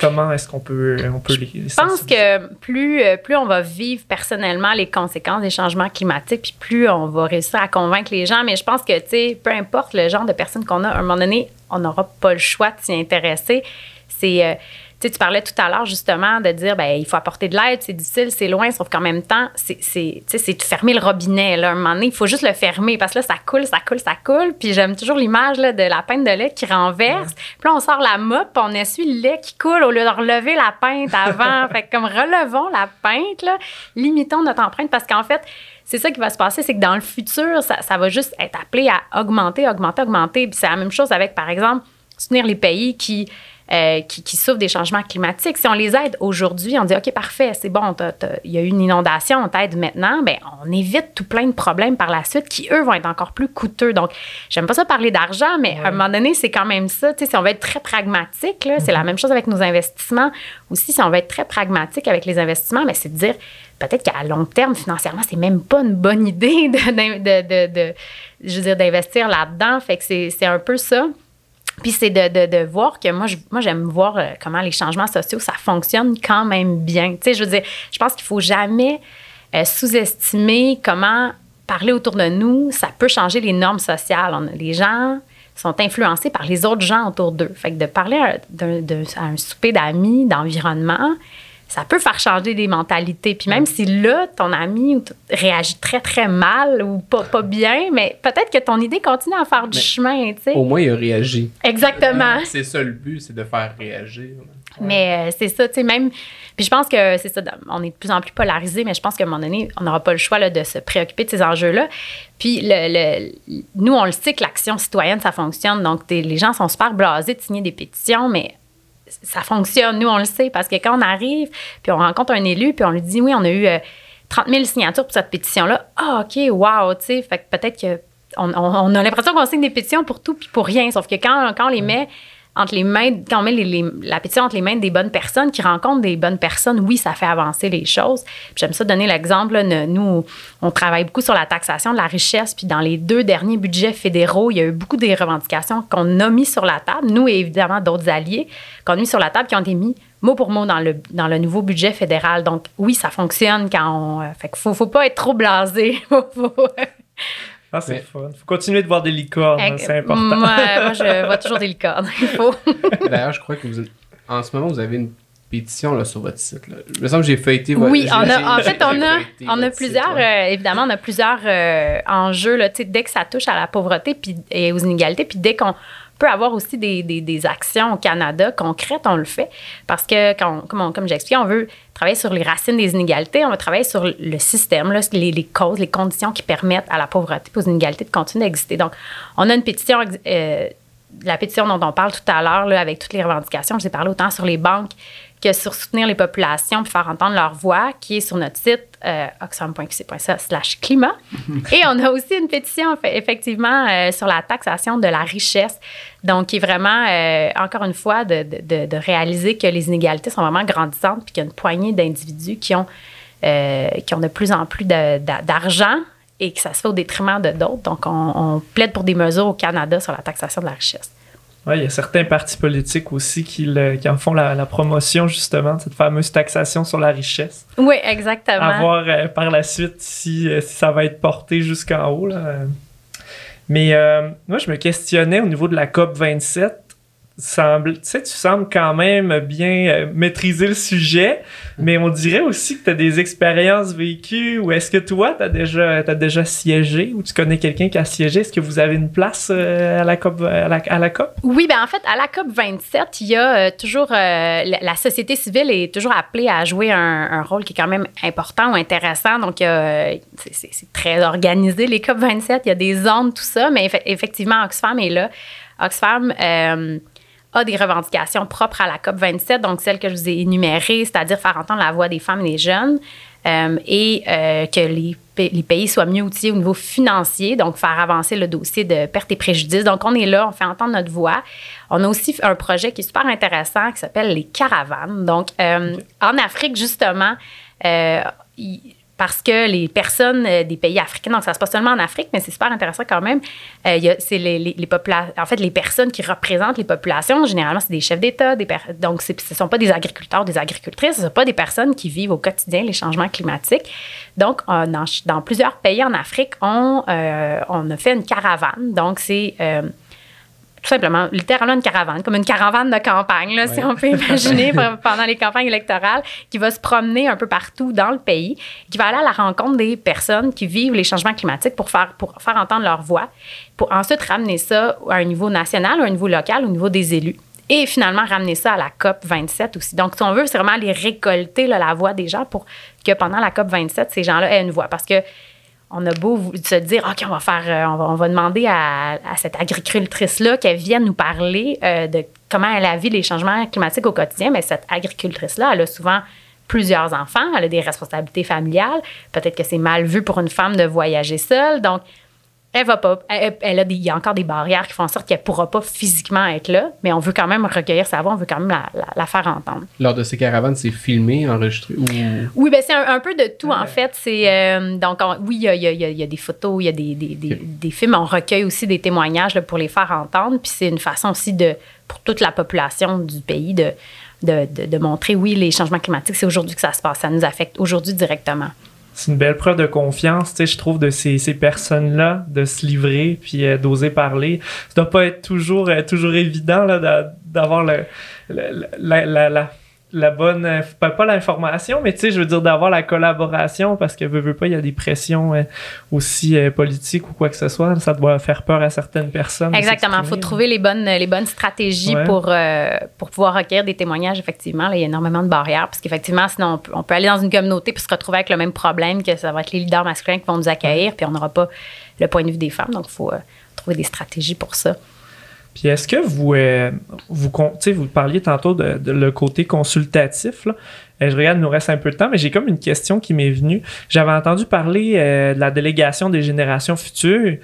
Speaker 1: Comment est-ce qu'on peut, on peut les,
Speaker 2: Je pense que plus, euh, plus on va vivre personnellement les conséquences des changements climatiques, puis plus on va réussir à convaincre les gens. Mais je pense que, tu sais, peu importe le genre de personne qu'on a, à un moment donné, on n'aura pas le choix de s'y intéresser. C'est. euh, tu sais, tu parlais tout à l'heure justement de dire, ben il faut apporter de l'aide, c'est difficile, c'est loin, sauf qu'en même temps, c'est, tu sais, c'est de fermer le robinet. Là. À un moment donné, il faut juste le fermer parce que là, ça coule, ça coule, ça coule. Puis j'aime toujours l'image là, de la pinte de lait qui renverse. Puis là, on sort la mop, puis on essuie le lait qui coule au lieu de relever la pinte avant. [LAUGHS] fait que comme relevons la pinte, là, limitons notre empreinte parce qu'en fait, c'est ça qui va se passer, c'est que dans le futur, ça, ça va juste être appelé à augmenter, augmenter, augmenter. Puis c'est la même chose avec, par exemple, soutenir les pays qui, euh, qui, qui souffrent des changements climatiques. Si on les aide aujourd'hui, on dit OK, parfait, c'est bon, il y a eu une inondation, on t'aide maintenant, ben on évite tout plein de problèmes par la suite qui, eux, vont être encore plus coûteux. Donc, j'aime pas ça parler d'argent, mais à un moment donné, c'est quand même ça. Tu sais, si on veut être très pragmatique, là, c'est la même chose avec nos investissements. Aussi, si on veut être très pragmatique avec les investissements, mais c'est de dire peut-être qu'à long terme, financièrement, c'est même pas une bonne [LAUGHS] idée de, de, de- de- de- je veux dire, d'investir là-dedans. Fait que c'est un peu ça. Puis c'est de, de, de, voir que moi, je, moi, j'aime voir euh, comment les changements sociaux, ça fonctionne quand même bien. Tu sais, je veux dire, je pense qu'il faut jamais euh, sous-estimer comment parler autour de nous, ça peut changer les normes sociales. Les gens sont influencés par les autres gens autour d'eux. Fait que de parler à, à un souper d'amis, d'environnement, ça peut faire changer des mentalités. Puis même si là, ton ami réagit très, très mal ou pas, pas bien, mais peut-être que ton idée continue à faire du chemin, tu sais.
Speaker 4: Au moins, il a réagi.
Speaker 2: Exactement.
Speaker 4: C'est ça le but, c'est de faire réagir.
Speaker 2: Mais euh, c'est ça, tu sais, même. Puis je pense que c'est ça, on est de plus en plus polarisé, mais je pense qu'à un moment donné, on n'aura pas le choix là, de se préoccuper de ces enjeux-là. Puis le, nous, on le sait que l'action citoyenne, ça fonctionne. Donc, les gens sont super blasés de signer des pétitions, mais ça fonctionne. Nous, on le sait parce que quand on arrive, puis on rencontre un élu, puis on lui dit oui, on a eu 30 euh, 000 signatures pour cette pétition-là. Ah, OK, wow, tu sais. Fait que peut-être que on, a l'impression qu'on signe des pétitions pour tout puis pour rien. Sauf que quand, quand on les met entre les mains, quand on met la pétition entre les mains des bonnes personnes qui rencontrent des bonnes personnes, oui, ça fait avancer les choses. J'aime ça donner l'exemple. Nous, on travaille beaucoup sur la taxation de la richesse. Puis dans les deux derniers budgets fédéraux, il y a eu beaucoup des revendications qu'on a mis sur la table, nous et évidemment d'autres alliés, qu'on a mis sur la table, qui ont été mis mot pour mot dans le, dans le nouveau budget fédéral. Donc oui, ça fonctionne quand on... Euh, fait qu'il faut, faut pas être trop blasé. [LAUGHS]
Speaker 1: Ah, c'est fun. faut continuer de voir des licornes, c'est important.
Speaker 2: moi, je vois toujours des licornes. [LAUGHS] Il faut.
Speaker 4: D'ailleurs, je crois que vous en ce moment, vous avez une pétition là, sur votre site. Là. Il me semble que j'ai feuilleté
Speaker 2: votre Oui, en fait, on a, on a plusieurs, euh, évidemment, on a plusieurs euh, enjeux là, dès que ça touche à la pauvreté puis, et aux inégalités, puis dès qu'on peut avoir aussi des, des, actions au Canada concrètes, on le fait. Parce que, comme, comme j'ai expliqué, on veut travailler sur les racines des inégalités, on veut travailler sur le système, là, les, causes, les conditions qui permettent à la pauvreté et aux inégalités de continuer d'exister. Donc, on a une pétition, euh, la pétition dont on parle tout à l'heure, avec toutes les revendications. Je vous ai parlé autant sur les banques que sur soutenir les populations puis faire entendre leur voix, qui est sur notre site euh, slash climat. [LAUGHS] Et on a aussi une pétition, effectivement, euh, sur la taxation de la richesse. Donc, qui est vraiment, euh, encore une fois, de, de, de, réaliser que les inégalités sont vraiment grandissantes puis qu'il y a une poignée d'individus qui ont, euh, qui ont de plus en plus d'argent et que ça se fait au détriment de d'autres. Donc, on, on plaide pour des mesures au Canada sur la taxation de la richesse.
Speaker 1: Oui, il y a certains partis politiques aussi qui, le, qui en font la, promotion, justement, de cette fameuse taxation sur la richesse.
Speaker 2: Oui, exactement.
Speaker 1: À voir euh, par la suite si, euh, si, ça va être porté jusqu'en haut. Là. Mais euh, moi, je me questionnais au niveau de la COP 27 semble, tu sais, tu sembles quand même bien euh, maîtriser le sujet, mais on dirait aussi que tu as des expériences vécues. Ou est-ce que toi, tu as déjà, as déjà siégé ou tu connais quelqu'un qui a siégé? Est-ce que vous avez une place euh, à, la COP, à, la, COP?
Speaker 2: Oui, ben en fait, à la COP 27, il y a euh, toujours. la, société civile est toujours appelée à jouer un, rôle qui est quand même important ou intéressant. Donc, c'est très organisé, les COP 27. Il y a des zones, tout ça, mais effectivement, Oxfam est là. Oxfam a des revendications propres à la COP 27, donc celles que je vous ai énumérées, c'est-à-dire faire entendre la voix des femmes et des jeunes, euh, et euh, que les, les, pays soient mieux outillés au niveau financier, donc faire avancer le dossier de perte et préjudice. Donc, on est là, on fait entendre notre voix. On a aussi un projet qui est super intéressant qui s'appelle les caravanes. Donc, euh, en Afrique, justement, parce que les personnes euh, des pays africains, donc ça se passe seulement en Afrique, mais c'est super intéressant quand même. Euh, c'est les, les, en fait, les personnes qui représentent les populations, généralement, c'est des chefs d'État, donc ce ne sont pas des agriculteurs, des agricultrices, ce ne sont pas des personnes qui vivent au quotidien les changements climatiques. Donc, dans, plusieurs pays en Afrique, on, euh, on a fait une caravane. Donc, c'est tout simplement, littéralement une caravane, comme une caravane de campagne, là, si on peut imaginer, [LAUGHS] pendant les campagnes électorales, qui va se promener un peu partout dans le pays, qui va aller à la rencontre des personnes qui vivent les changements climatiques pour faire, pour faire entendre leur voix, pour ensuite ramener ça à un niveau national, à un niveau local, au niveau des élus. Et finalement, ramener ça à la COP 27 aussi. Donc, si on veut, c'est vraiment aller récolter la voix des gens pour que pendant la COP 27, ces gens-là aient une voix. Parce que on a beau se dire, OK, on va faire, euh, on va, demander à, cette agricultrice-là qu'elle vienne nous parler euh, de comment elle a vu les changements climatiques au quotidien, mais cette agricultrice-là, elle a souvent plusieurs enfants, elle a des responsabilités familiales. Peut-être que c'est mal vu pour une femme de voyager seule. Donc, elle va pas. Elle, elle a des, il y a encore des barrières qui font en sorte qu'elle pourra pas physiquement être là, mais on veut quand même recueillir sa voix, on veut quand même la, la- la faire entendre.
Speaker 4: Lors de ces caravanes, c'est filmé, enregistré ou?
Speaker 2: Oui, ben c'est un, un peu de tout, en fait. C'est, euh, donc, on- oui, il y a, y y y des photos, il y a des, des, des,
Speaker 4: Ok.
Speaker 2: des films. On recueille aussi des témoignages là, pour les faire entendre. Puis c'est une façon aussi de, pour toute la population du pays de, de, de, de montrer, oui, les changements climatiques, c'est aujourd'hui que ça se passe. Ça nous affecte aujourd'hui directement.
Speaker 1: C'est une belle preuve de confiance, tu sais, je trouve, de ces, ces personnes-là, de se livrer puis euh, d'oser parler. Ça doit pas être toujours, euh, toujours évident là, d'a- d'avoir le, la, la bonne, pas, pas l'information, mais tu sais, je veux dire d'avoir la collaboration parce que veux, veux pas, il y a des pressions euh, aussi euh, politiques ou quoi que ce soit. Ça doit faire peur à certaines personnes.
Speaker 2: Exactement. Il faut trouver les bonnes, les bonnes stratégies
Speaker 1: Ouais.
Speaker 2: pour, euh, pour pouvoir recueillir des témoignages. Effectivement, là, il y a énormément de barrières parce qu'effectivement, sinon, on peut, on peut aller dans une communauté puis se retrouver avec le même problème que ça va être les leaders masculins qui vont nous accueillir puis on n'aura pas le point de vue des femmes. Donc, il faut trouver des stratégies pour ça.
Speaker 1: Puis est-ce que vous, euh, vous, parliez tantôt de, le côté consultatif, là. Euh, je regarde, il nous reste un peu de temps, mais j'ai comme une question qui m'est venue. J'avais entendu parler euh, de la délégation des générations futures.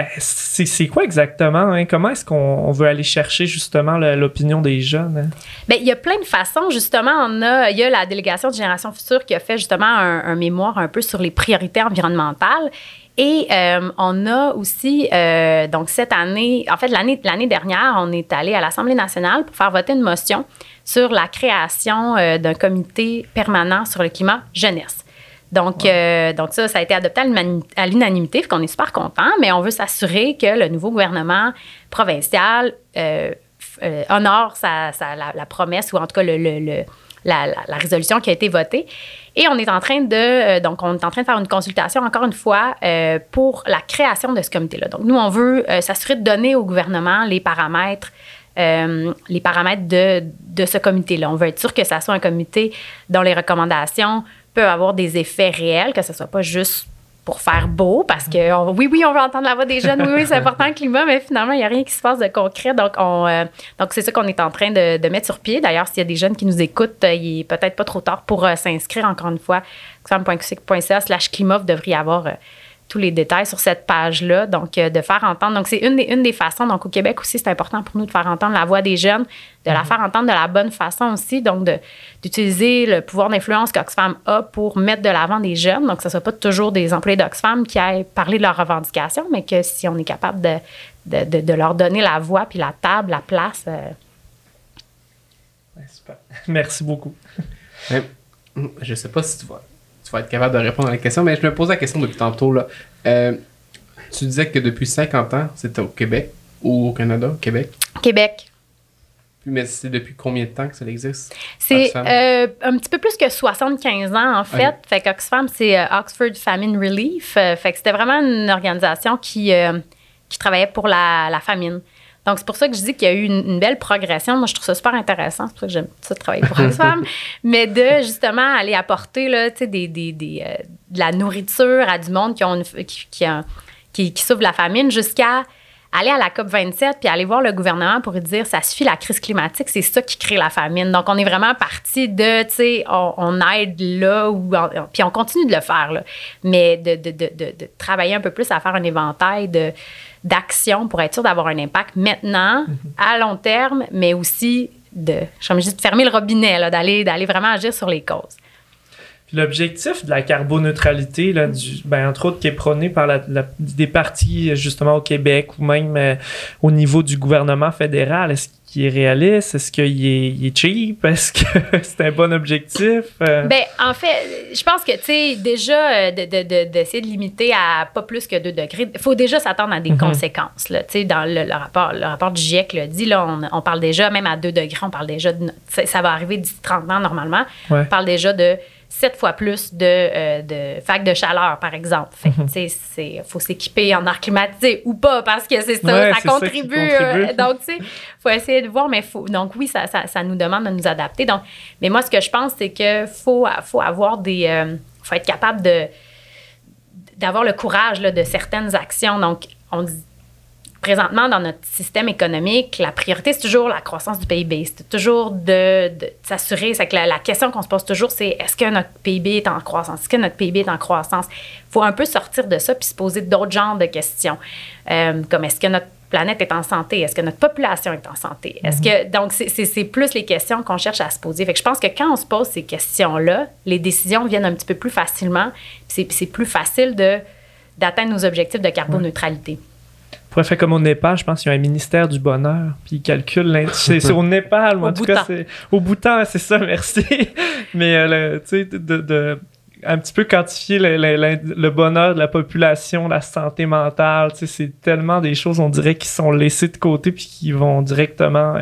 Speaker 1: Euh, c'est quoi exactement? hein? Comment est-ce qu'on on veut aller chercher justement l'opinion des jeunes? hein?
Speaker 2: Bien, il y a plein de façons. Justement, on a, il y a la délégation de Génération Future qui a fait justement un mémoire un peu sur les priorités environnementales. Et euh, on a aussi, euh, donc cette année, en fait, l'année, l'année dernière, on est allé à l'Assemblée nationale pour faire voter une motion sur la création euh, d'un comité permanent sur le climat jeunesse. Donc, donc ça, ça a été adopté à l'unani- à l'unanimité, qu'on est super content, mais on veut s'assurer que le nouveau gouvernement provincial honore sa, sa- la, la promesse ou en tout cas le, le- le- la, la- la résolution qui a été votée. Et on est en train de euh, on est en train de faire une consultation encore une fois euh, pour la création de ce comité-là. Donc nous on veut euh, s'assurer de donner au gouvernement les paramètres de, ce comité-là. On veut être sûr que ça soit un comité dont les recommandations peuvent avoir des effets réels, que ce soit pas juste pour faire beau, parce que oui, oui, on veut entendre la voix des jeunes, oui, oui, c'est important le climat, mais finalement, il n'y a rien qui se passe de concret. Donc, on, euh, donc c'est ça qu'on est en train de, de mettre sur pied. D'ailleurs, s'il y a des jeunes qui nous écoutent, euh, il est peut-être pas trop tard pour euh, s'inscrire, encore une fois, xfam.qc.ca slash climat, vous devriez avoir euh, tous les détails sur cette page-là. Donc, euh, de faire entendre. Donc, c'est une des, une des façons. Donc, au Québec aussi, c'est important pour nous de faire entendre la voix des jeunes, de la faire entendre de la bonne façon aussi. Donc, d'utiliser le pouvoir d'influence qu'Oxfam a pour mettre de l'avant des jeunes. Donc, que ce ne soit pas toujours des employés d'Oxfam qui aillent parler de leurs revendications, mais que si on est capable de, de, de- de leur donner la voix, puis la table, la place. euh,
Speaker 1: Ouais, super. [LAUGHS] Merci beaucoup.
Speaker 4: Mais, je sais pas si tu tu vas être capable de répondre à la question, mais je me pose la question depuis tantôt. Là. Euh, tu disais que depuis 50 ans, c'était au Québec ou au Canada, au Québec.
Speaker 2: Québec.
Speaker 4: Mais c'est depuis combien de temps que ça existe?
Speaker 2: C'est euh, un petit peu plus que 75 ans, en fait.
Speaker 4: Ok.
Speaker 2: Fait qu'Oxfam, c'est euh, Oxford Famine Relief. Fait que c'était vraiment une organisation qui, euh, qui travaillait pour la, la famine. Donc, c'est pour ça que je dis qu'il y a eu une, une belle progression. Moi, je trouve ça super intéressant. C'est pour ça que j'aime ça travailler pour [LAUGHS] Oxfam. Mais de, justement, aller apporter là, des, des, des, euh, de la nourriture à du monde qui, ont une- qui, qui, a- qui, qui souffre de la famine jusqu'à aller à la COP 27 puis aller voir le gouvernement pour lui dire ça suffit la crise climatique, c'est ça qui crée la famine. Donc on est vraiment parti de tu sais on, on aide là ou en- puis on continue de le faire là, mais de, de, de, de, de travailler un peu plus à faire un éventail de d'actions pour être sûr d'avoir un impact maintenant à long terme, mais aussi de je dis, de fermer le robinet d'aller d'aller vraiment agir sur les causes.
Speaker 1: L'objectif de la carboneutralité, là, du, ben, entre autres, qui est prôné par la, la- des partis justement au Québec ou même euh, au niveau du gouvernement fédéral, est-ce qu'il est réaliste? Est-ce qu'il est, il est cheap? Est-ce que [LAUGHS] c'est un bon objectif? Euh,
Speaker 2: Ben, en fait, je pense que, tu sais, déjà, euh, de- de- de- d'essayer de, limiter à pas plus que 2 degrés, il faut déjà s'attendre à des
Speaker 1: Mhm.
Speaker 2: conséquences. Tu sais, dans le, le rapport, le rapport du GIEC le dit, là, on, on parle déjà, même à 2 degrés, on parle déjà de. Ça, va arriver d'ici 30 ans normalement.
Speaker 1: Ouais.
Speaker 2: On parle déjà de 7 fois plus de, euh, de vagues de chaleur, par exemple. Fait sais, il faut s'équiper en air climatisé ou pas, parce que c'est ça,
Speaker 1: Ouais,
Speaker 2: ça contribue.
Speaker 1: contribue.
Speaker 2: euh, donc, tu sais, faut essayer de voir, mais faut. Donc, oui, ça, ça, ça nous demande de nous adapter. Donc, mais moi, ce que je pense, c'est que faut, faut avoir des. euh, faut être capable de d'avoir le courage là, de certaines actions. Donc, on dit présentement, dans notre système économique, la priorité, c'est toujours la croissance du PIB. C'est toujours de, de s'assurer. C'est que la, la question qu'on se pose toujours, c'est est-ce que notre PIB est en croissance? Est-ce que notre PIB est en croissance? Il faut un peu sortir de ça puis se poser d'autres genres de questions. Euh, comme est-ce que notre planète est en santé? Est-ce que notre population est en santé? Est-ce que donc c'est- plus les questions qu'on cherche à se poser. Fait que je pense que quand on se pose ces questions-là, les décisions viennent un petit peu plus facilement. C'est plus facile de d'atteindre nos objectifs de carboneutralité.
Speaker 1: On pourrait faire comme au Népal, je pense qu'il y a un ministère du bonheur, puis ils calculent. [LAUGHS] C'est c'est au Népal, moi,
Speaker 2: Au
Speaker 1: en tout cas,
Speaker 2: Bhoutan.
Speaker 1: c'est au Bhoutan, c'est ça, [LAUGHS] merci. Mais, euh, tu sais, de, de- de- un petit peu quantifier le, le- le- le bonheur de la population, la santé mentale, tu sais, c'est tellement des choses, on dirait, qui sont laissées de côté, puis qui vont directement euh,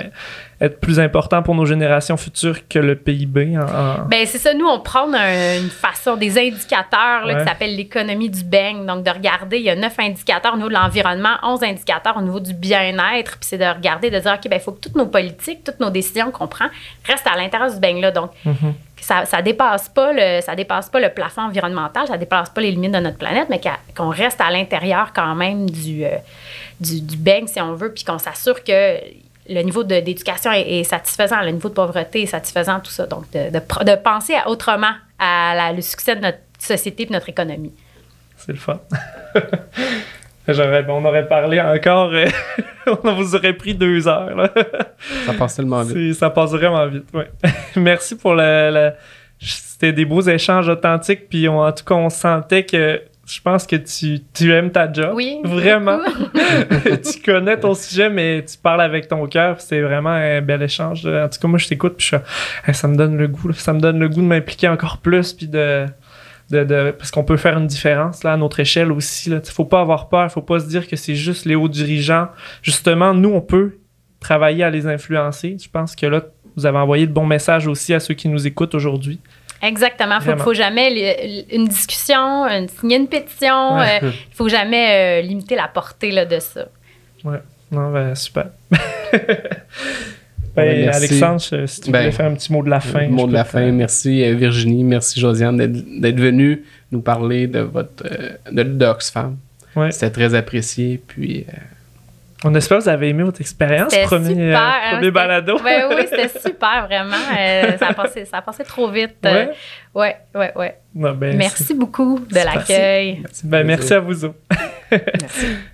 Speaker 1: être plus importants pour nos générations futures que le PIB. en- en-
Speaker 2: Ben c'est ça, nous, on prend un- une façon, des indicateurs là,
Speaker 1: Ouais.
Speaker 2: qui s'appellent l'économie du beigne. Donc, de regarder, il y a neuf indicateurs au niveau de l'environnement, 11 indicateurs au niveau du bien-être. Puis c'est de regarder, de dire, OK, ben il faut que toutes nos politiques, toutes nos décisions qu'on prend restent à l'intérieur du beigne-là. Donc,
Speaker 1: Mhm.
Speaker 2: ça, ça dépasse pas le ça dépasse pas le plafond environnemental, ça dépasse pas les limites de notre planète, mais qu'on reste à l'intérieur quand même du, euh, du, du beigne, si on veut, puis qu'on s'assure que le niveau de- d'éducation est, est satisfaisant, le niveau de pauvreté est satisfaisant, tout ça. Donc, de, de, pr- de penser à autrement à la- le succès de notre société et notre économie.
Speaker 1: C'est le fun. [LAUGHS] J'aurais, on aurait parlé encore, euh, [LAUGHS] on vous aurait pris deux heures. là.
Speaker 4: Ça passe tellement vite.
Speaker 1: Ça passe vraiment vite, ouais. [LAUGHS] Merci pour le, le- C'était des beaux échanges authentiques, puis on- en tout cas, on sentait que je pense que tu, tu aimes ta job.
Speaker 2: Oui.
Speaker 1: Vraiment. [LAUGHS] [LAUGHS] tu connais ton sujet, mais tu parles avec ton cœur, c'est vraiment un bel échange. En tout cas, moi, je t'écoute, puis je suis, Hey, ça me donne le goût, là. ça me donne le goût de m'impliquer encore plus, puis de. De, de- parce qu'on peut faire une différence là, à notre échelle aussi. Il ne faut pas avoir peur, faut pas se dire que c'est juste les hauts dirigeants. Justement, nous, on peut travailler à les influencer. Je pense que là, vous avez envoyé le bon message aussi à ceux qui nous écoutent aujourd'hui.
Speaker 2: Exactement. Il
Speaker 1: Vraiment.
Speaker 2: faut jamais li- une discussion, une, signer une pétition.
Speaker 1: Ouais.
Speaker 2: Il faut jamais euh, limiter la portée là, de ça.
Speaker 1: Non, ben, super. [LAUGHS] Ben,
Speaker 4: merci.
Speaker 1: Alexandre, si tu
Speaker 4: Ben,
Speaker 1: voulais faire un petit mot de la fin.
Speaker 4: mot de la fin. Merci euh, Virginie, merci Josiane d'être d'être venue nous parler de votre euh, de, d'Oxfam.
Speaker 1: Ouais.
Speaker 4: C'était très apprécié. Puis euh,
Speaker 1: On espère que vous avez aimé votre expérience, premier,
Speaker 2: super.
Speaker 1: euh,
Speaker 2: hein,
Speaker 1: premier balado.
Speaker 2: Ouais, oui, c'était [LAUGHS] super, vraiment. Euh, ça, a passé, ça a passé trop vite.
Speaker 1: Ouais.
Speaker 2: Euh, ouais, ouais, ouais.
Speaker 1: Non, ben,
Speaker 2: Merci beaucoup de l'accueil.
Speaker 1: c'est- Ben, merci à vous autres.
Speaker 2: Merci. [LAUGHS]